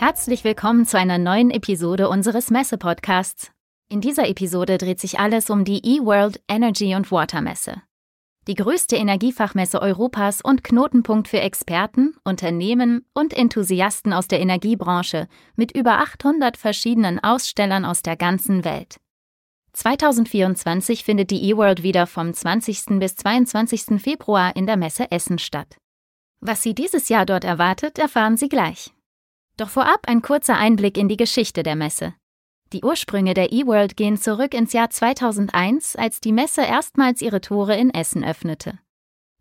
Herzlich willkommen zu einer neuen Episode unseres Messe-Podcasts. In dieser Episode dreht sich alles um die eWorld Energy und Water Messe. Die größte Energiefachmesse Europas und Knotenpunkt für Experten, Unternehmen und Enthusiasten aus der Energiebranche mit über 800 verschiedenen Ausstellern aus der ganzen Welt. 2024 findet die eWorld wieder vom 20. bis 22. Februar in der Messe Essen statt. Was Sie dieses Jahr dort erwartet, erfahren Sie gleich. Doch vorab ein kurzer Einblick in die Geschichte der Messe. Die Ursprünge der eWorld gehen zurück ins Jahr 2001, als die Messe erstmals ihre Tore in Essen öffnete.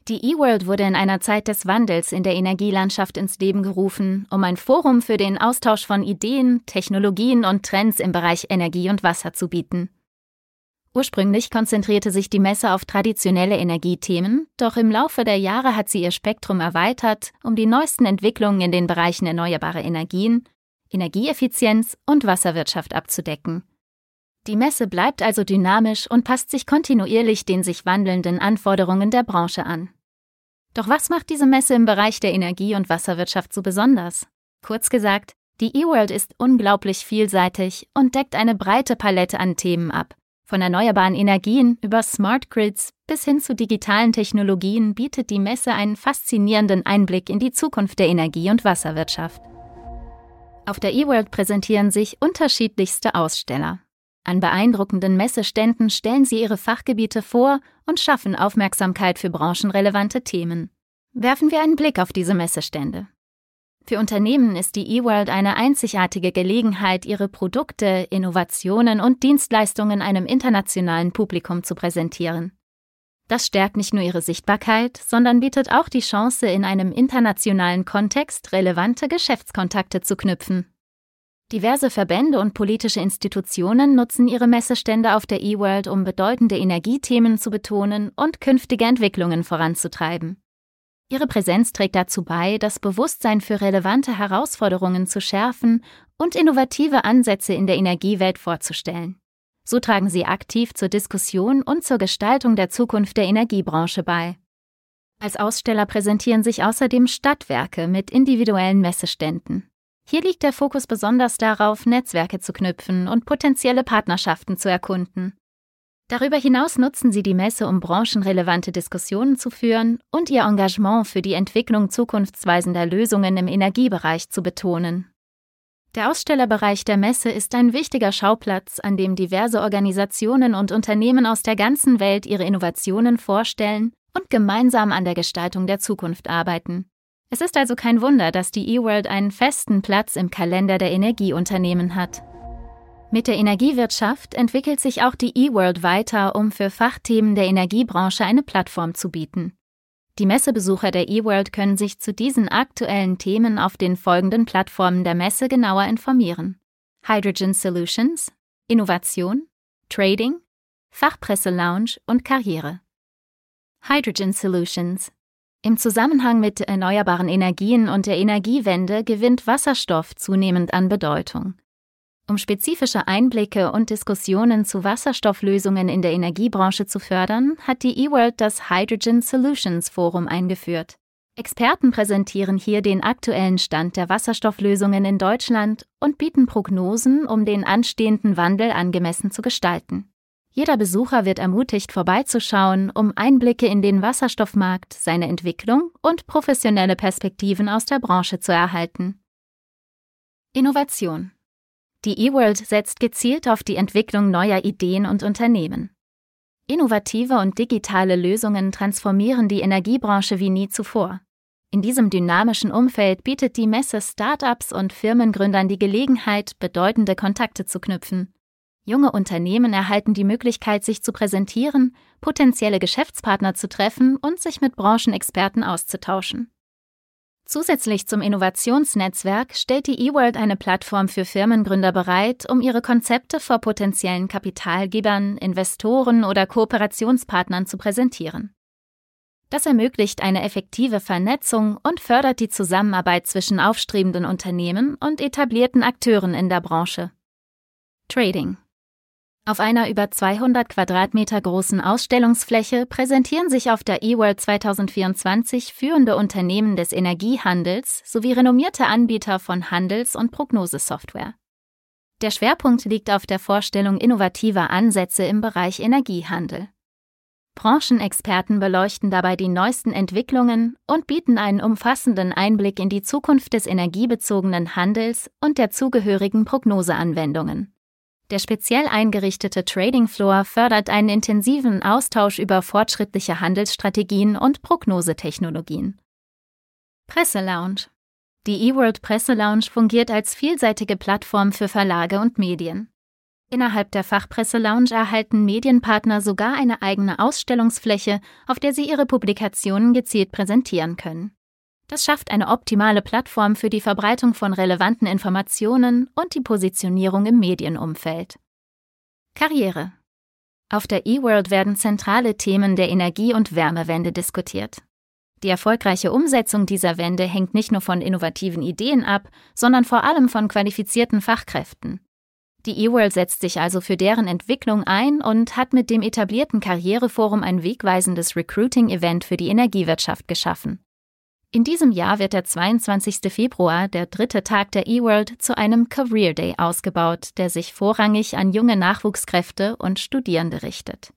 Die eWorld wurde in einer Zeit des Wandels in der Energielandschaft ins Leben gerufen, um ein Forum für den Austausch von Ideen, Technologien und Trends im Bereich Energie und Wasser zu bieten. Ursprünglich konzentrierte sich die Messe auf traditionelle Energiethemen, doch im Laufe der Jahre hat sie ihr Spektrum erweitert, um die neuesten Entwicklungen in den Bereichen erneuerbare Energien, Energieeffizienz und Wasserwirtschaft abzudecken. Die Messe bleibt also dynamisch und passt sich kontinuierlich den sich wandelnden Anforderungen der Branche an. Doch was macht diese Messe im Bereich der Energie- und Wasserwirtschaft so besonders? Kurz gesagt, die eWorld ist unglaublich vielseitig und deckt eine breite Palette an Themen ab. Von erneuerbaren Energien über Smart Grids bis hin zu digitalen Technologien bietet die Messe einen faszinierenden Einblick in die Zukunft der Energie- und Wasserwirtschaft. Auf der eWorld präsentieren sich unterschiedlichste Aussteller. An beeindruckenden Messeständen stellen sie ihre Fachgebiete vor und schaffen Aufmerksamkeit für branchenrelevante Themen. Werfen wir einen Blick auf diese Messestände. Für Unternehmen ist die eWorld eine einzigartige Gelegenheit, ihre Produkte, Innovationen und Dienstleistungen einem internationalen Publikum zu präsentieren. Das stärkt nicht nur ihre Sichtbarkeit, sondern bietet auch die Chance, in einem internationalen Kontext relevante Geschäftskontakte zu knüpfen. Diverse Verbände und politische Institutionen nutzen ihre Messestände auf der eWorld, um bedeutende Energiethemen zu betonen und künftige Entwicklungen voranzutreiben. Ihre Präsenz trägt dazu bei, das Bewusstsein für relevante Herausforderungen zu schärfen und innovative Ansätze in der Energiewelt vorzustellen. So tragen sie aktiv zur Diskussion und zur Gestaltung der Zukunft der Energiebranche bei. Als Aussteller präsentieren sich außerdem Stadtwerke mit individuellen Messeständen. Hier liegt der Fokus besonders darauf, Netzwerke zu knüpfen und potenzielle Partnerschaften zu erkunden. Darüber hinaus nutzen sie die Messe, um branchenrelevante Diskussionen zu führen und ihr Engagement für die Entwicklung zukunftsweisender Lösungen im Energiebereich zu betonen. Der Ausstellerbereich der Messe ist ein wichtiger Schauplatz, an dem diverse Organisationen und Unternehmen aus der ganzen Welt ihre Innovationen vorstellen und gemeinsam an der Gestaltung der Zukunft arbeiten. Es ist also kein Wunder, dass die eWorld einen festen Platz im Kalender der Energieunternehmen hat. Mit der Energiewirtschaft entwickelt sich auch die eWorld weiter, um für Fachthemen der Energiebranche eine Plattform zu bieten. Die Messebesucher der eWorld können sich zu diesen aktuellen Themen auf den folgenden Plattformen der Messe genauer informieren. Hydrogen Solutions, Innovation, Trading, Fachpresse Lounge und Karriere. Hydrogen Solutions im Zusammenhang mit erneuerbaren Energien und der Energiewende gewinnt Wasserstoff zunehmend an Bedeutung. Um spezifische Einblicke und Diskussionen zu Wasserstofflösungen in der Energiebranche zu fördern, hat die eWorld das Hydrogen Solutions Forum eingeführt. Experten präsentieren hier den aktuellen Stand der Wasserstofflösungen in Deutschland und bieten Prognosen, um den anstehenden Wandel angemessen zu gestalten. Jeder Besucher wird ermutigt, vorbeizuschauen, um Einblicke in den Wasserstoffmarkt, seine Entwicklung und professionelle Perspektiven aus der Branche zu erhalten. Innovation die eWorld setzt gezielt auf die Entwicklung neuer Ideen und Unternehmen. Innovative und digitale Lösungen transformieren die Energiebranche wie nie zuvor. In diesem dynamischen Umfeld bietet die Messe Startups und Firmengründern die Gelegenheit, bedeutende Kontakte zu knüpfen. Junge Unternehmen erhalten die Möglichkeit, sich zu präsentieren, potenzielle Geschäftspartner zu treffen und sich mit Branchenexperten auszutauschen. Zusätzlich zum Innovationsnetzwerk stellt die eWorld eine Plattform für Firmengründer bereit, um ihre Konzepte vor potenziellen Kapitalgebern, Investoren oder Kooperationspartnern zu präsentieren. Das ermöglicht eine effektive Vernetzung und fördert die Zusammenarbeit zwischen aufstrebenden Unternehmen und etablierten Akteuren in der Branche. Trading auf einer über 200 Quadratmeter großen Ausstellungsfläche präsentieren sich auf der eWorld 2024 führende Unternehmen des Energiehandels sowie renommierte Anbieter von Handels- und Prognosesoftware. Der Schwerpunkt liegt auf der Vorstellung innovativer Ansätze im Bereich Energiehandel. Branchenexperten beleuchten dabei die neuesten Entwicklungen und bieten einen umfassenden Einblick in die Zukunft des energiebezogenen Handels und der zugehörigen Prognoseanwendungen. Der speziell eingerichtete Trading Floor fördert einen intensiven Austausch über fortschrittliche Handelsstrategien und Prognosetechnologien. Presselounge Die eWorld Presselounge fungiert als vielseitige Plattform für Verlage und Medien. Innerhalb der Fachpresselounge erhalten Medienpartner sogar eine eigene Ausstellungsfläche, auf der sie ihre Publikationen gezielt präsentieren können. Das schafft eine optimale Plattform für die Verbreitung von relevanten Informationen und die Positionierung im Medienumfeld. Karriere. Auf der eWorld werden zentrale Themen der Energie- und Wärmewende diskutiert. Die erfolgreiche Umsetzung dieser Wende hängt nicht nur von innovativen Ideen ab, sondern vor allem von qualifizierten Fachkräften. Die eWorld setzt sich also für deren Entwicklung ein und hat mit dem etablierten Karriereforum ein wegweisendes Recruiting-Event für die Energiewirtschaft geschaffen. In diesem Jahr wird der 22. Februar, der dritte Tag der eWorld, zu einem Career Day ausgebaut, der sich vorrangig an junge Nachwuchskräfte und Studierende richtet.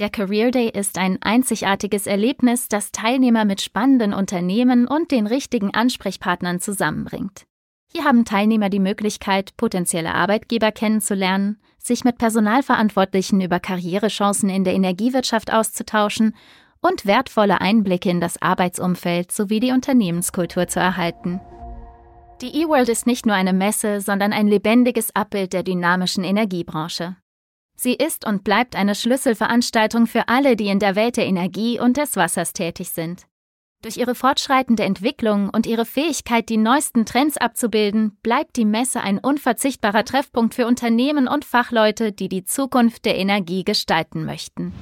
Der Career Day ist ein einzigartiges Erlebnis, das Teilnehmer mit spannenden Unternehmen und den richtigen Ansprechpartnern zusammenbringt. Hier haben Teilnehmer die Möglichkeit, potenzielle Arbeitgeber kennenzulernen, sich mit Personalverantwortlichen über Karrierechancen in der Energiewirtschaft auszutauschen und wertvolle Einblicke in das Arbeitsumfeld sowie die Unternehmenskultur zu erhalten. Die eWorld ist nicht nur eine Messe, sondern ein lebendiges Abbild der dynamischen Energiebranche. Sie ist und bleibt eine Schlüsselveranstaltung für alle, die in der Welt der Energie und des Wassers tätig sind. Durch ihre fortschreitende Entwicklung und ihre Fähigkeit, die neuesten Trends abzubilden, bleibt die Messe ein unverzichtbarer Treffpunkt für Unternehmen und Fachleute, die die Zukunft der Energie gestalten möchten.